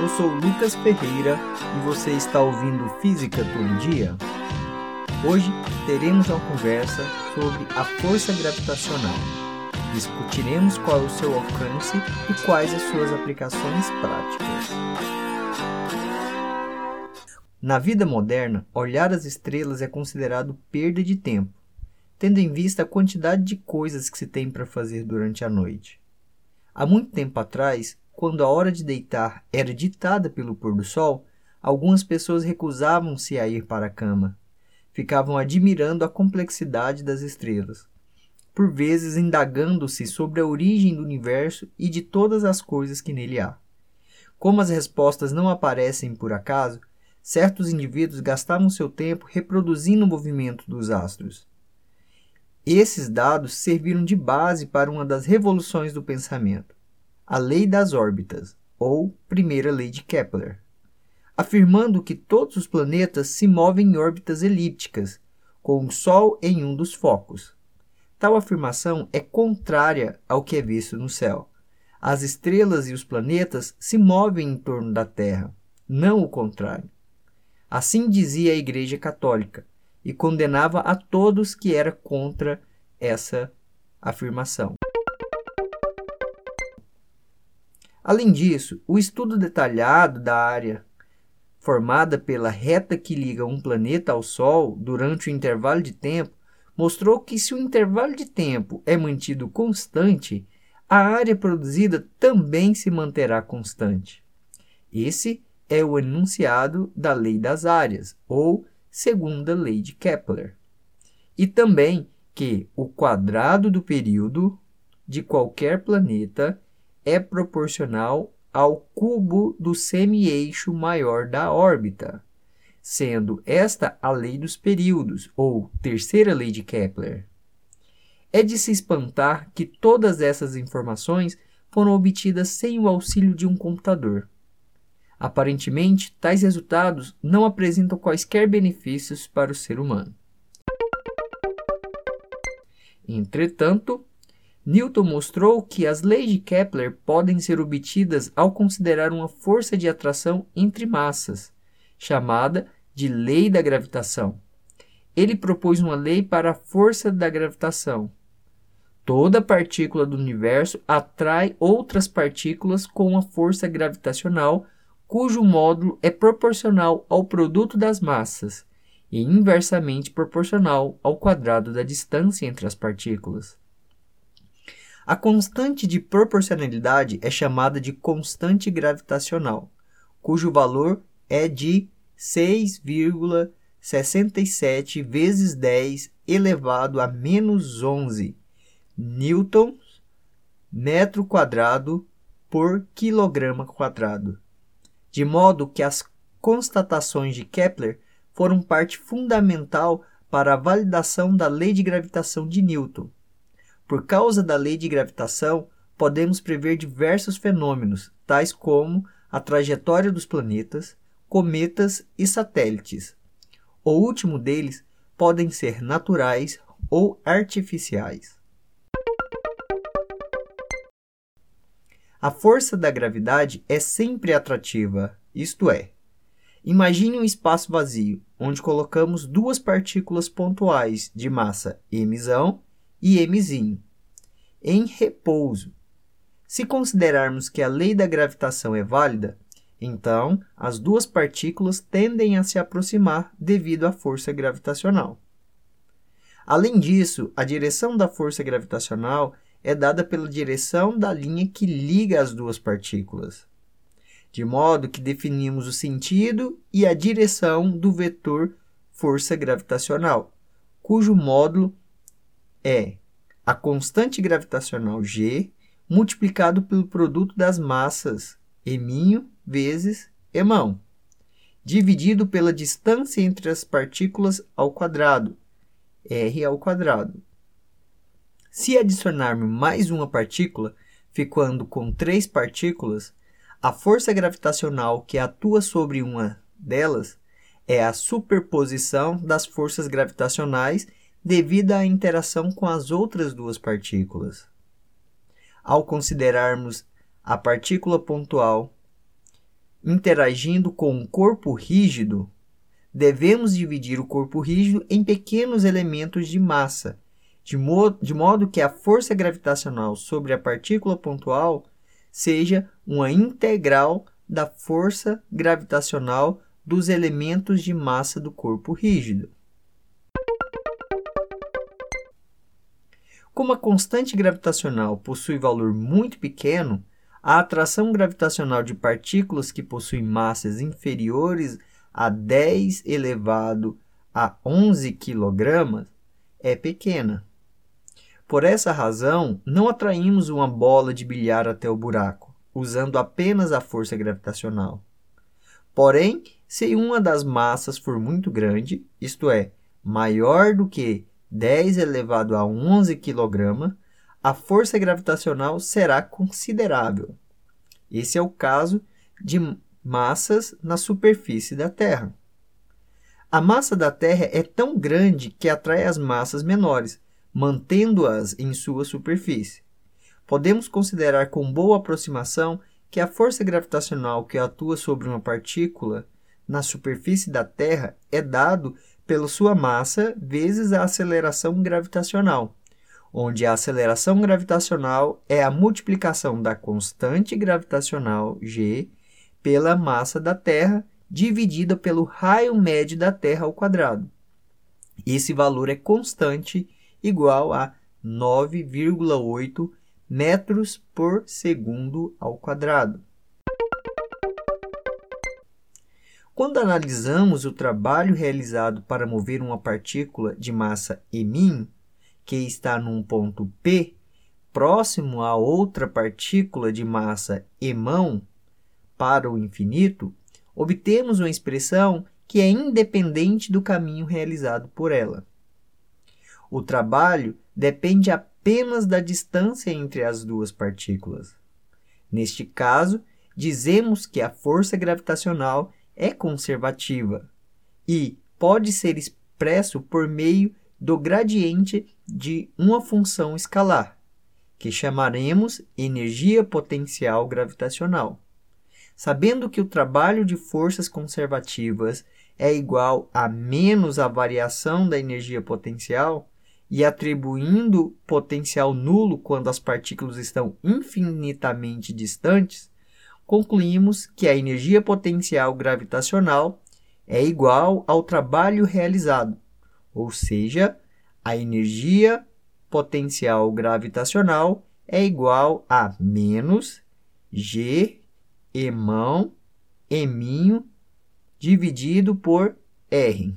Eu sou Lucas Ferreira e você está ouvindo Física Todo Dia? Hoje teremos uma conversa sobre a força gravitacional. Discutiremos qual é o seu alcance e quais as suas aplicações práticas. Na vida moderna, olhar as estrelas é considerado perda de tempo, tendo em vista a quantidade de coisas que se tem para fazer durante a noite. Há muito tempo atrás, quando a hora de deitar era ditada pelo pôr do sol, algumas pessoas recusavam-se a ir para a cama. Ficavam admirando a complexidade das estrelas, por vezes indagando-se sobre a origem do universo e de todas as coisas que nele há. Como as respostas não aparecem por acaso, certos indivíduos gastavam seu tempo reproduzindo o movimento dos astros. Esses dados serviram de base para uma das revoluções do pensamento, a lei das órbitas, ou primeira lei de Kepler, afirmando que todos os planetas se movem em órbitas elípticas, com o Sol em um dos focos. Tal afirmação é contrária ao que é visto no céu. As estrelas e os planetas se movem em torno da Terra, não o contrário. Assim dizia a Igreja Católica e condenava a todos que era contra essa afirmação. Além disso, o estudo detalhado da área formada pela reta que liga um planeta ao Sol durante o intervalo de tempo mostrou que se o intervalo de tempo é mantido constante, a área produzida também se manterá constante. Esse é o enunciado da lei das áreas, ou segunda lei de Kepler. E também que o quadrado do período de qualquer planeta é proporcional ao cubo do semi-eixo maior da órbita, sendo esta a lei dos períodos, ou terceira lei de Kepler. É de se espantar que todas essas informações foram obtidas sem o auxílio de um computador. Aparentemente, tais resultados não apresentam quaisquer benefícios para o ser humano. Entretanto, Newton mostrou que as leis de Kepler podem ser obtidas ao considerar uma força de atração entre massas, chamada de lei da gravitação. Ele propôs uma lei para a força da gravitação. Toda partícula do universo atrai outras partículas com uma força gravitacional cujo módulo é proporcional ao produto das massas e inversamente proporcional ao quadrado da distância entre as partículas. A constante de proporcionalidade é chamada de constante gravitacional, cujo valor é de 6,67 vezes 10 elevado a menos 11 newtons metro quadrado por quilograma quadrado de modo que as constatações de Kepler foram parte fundamental para a validação da lei de gravitação de Newton. Por causa da lei de gravitação, podemos prever diversos fenômenos, tais como a trajetória dos planetas, cometas e satélites. O último deles podem ser naturais ou artificiais. A força da gravidade é sempre atrativa, isto é, imagine um espaço vazio onde colocamos duas partículas pontuais de massa mzão e mzinho em repouso. Se considerarmos que a lei da gravitação é válida, então as duas partículas tendem a se aproximar devido à força gravitacional. Além disso, a direção da força gravitacional é dada pela direção da linha que liga as duas partículas, de modo que definimos o sentido e a direção do vetor força gravitacional, cujo módulo é a constante gravitacional g multiplicado pelo produto das massas eminho vezes emão, dividido pela distância entre as partículas ao quadrado, r ao quadrado. Se adicionarmos mais uma partícula, ficando com três partículas, a força gravitacional que atua sobre uma delas é a superposição das forças gravitacionais devido à interação com as outras duas partículas. Ao considerarmos a partícula pontual interagindo com um corpo rígido, devemos dividir o corpo rígido em pequenos elementos de massa, de, mo de modo que a força gravitacional sobre a partícula pontual seja uma integral da força gravitacional dos elementos de massa do corpo rígido. Como a constante gravitacional possui valor muito pequeno, a atração gravitacional de partículas que possuem massas inferiores a 10 elevado a 11 kg é pequena. Por essa razão, não atraímos uma bola de bilhar até o buraco, usando apenas a força gravitacional. Porém, se uma das massas for muito grande, isto é, maior do que 10 elevado a 11 kg, a força gravitacional será considerável. Esse é o caso de massas na superfície da Terra. A massa da Terra é tão grande que atrai as massas menores, mantendo-as em sua superfície. Podemos considerar com boa aproximação que a força gravitacional que atua sobre uma partícula na superfície da Terra é dado pela sua massa vezes a aceleração gravitacional, onde a aceleração gravitacional é a multiplicação da constante gravitacional g pela massa da Terra dividida pelo raio médio da Terra ao quadrado. Esse valor é constante, igual a 9,8 metros por segundo ao quadrado. Quando analisamos o trabalho realizado para mover uma partícula de massa m, que está num ponto P, próximo a outra partícula de massa emão, para o infinito, obtemos uma expressão que é independente do caminho realizado por ela. O trabalho depende apenas da distância entre as duas partículas. Neste caso, dizemos que a força gravitacional é conservativa e pode ser expresso por meio do gradiente de uma função escalar, que chamaremos energia potencial gravitacional. Sabendo que o trabalho de forças conservativas é igual a menos a variação da energia potencial, e atribuindo potencial nulo quando as partículas estão infinitamente distantes, concluímos que a energia potencial gravitacional é igual ao trabalho realizado, ou seja, a energia potencial gravitacional é igual a menos G emão eminho dividido por R.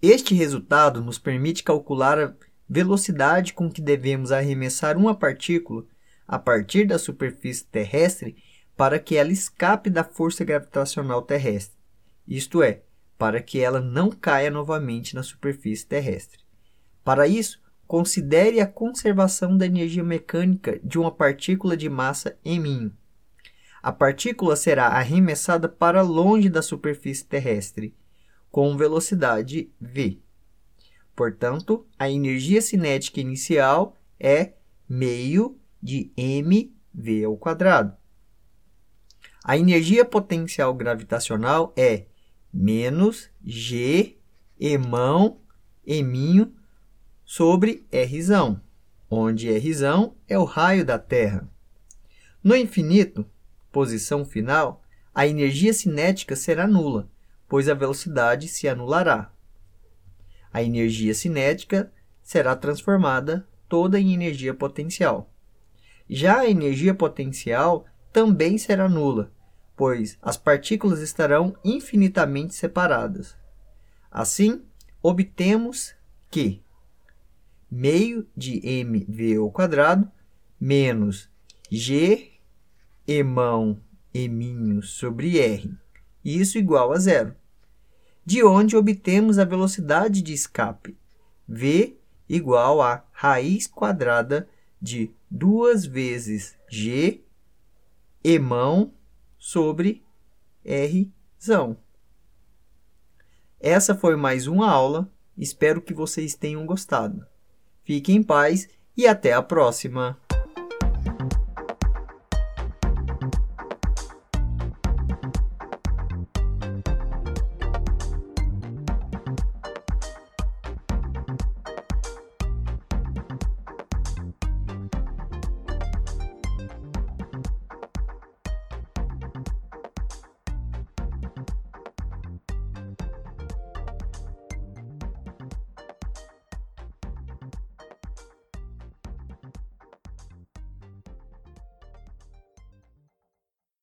Este resultado nos permite calcular velocidade com que devemos arremessar uma partícula a partir da superfície terrestre para que ela escape da força gravitacional terrestre, isto é, para que ela não caia novamente na superfície terrestre. Para isso, considere a conservação da energia mecânica de uma partícula de massa m. A partícula será arremessada para longe da superfície terrestre, com velocidade v. Portanto, a energia cinética inicial é meio de mv ao quadrado. A energia potencial gravitacional é menos g emão eminho sobre R, onde R é o raio da Terra. No infinito, posição final, a energia cinética será nula, pois a velocidade se anulará a energia cinética será transformada toda em energia potencial. Já a energia potencial também será nula, pois as partículas estarão infinitamente separadas. Assim, obtemos que meio de mv ao quadrado menos g emão eminho sobre r, isso igual a zero de onde obtemos a velocidade de escape, v igual a raiz quadrada de 2 vezes g emão sobre r. Essa foi mais uma aula, espero que vocês tenham gostado. Fiquem em paz e até a próxima!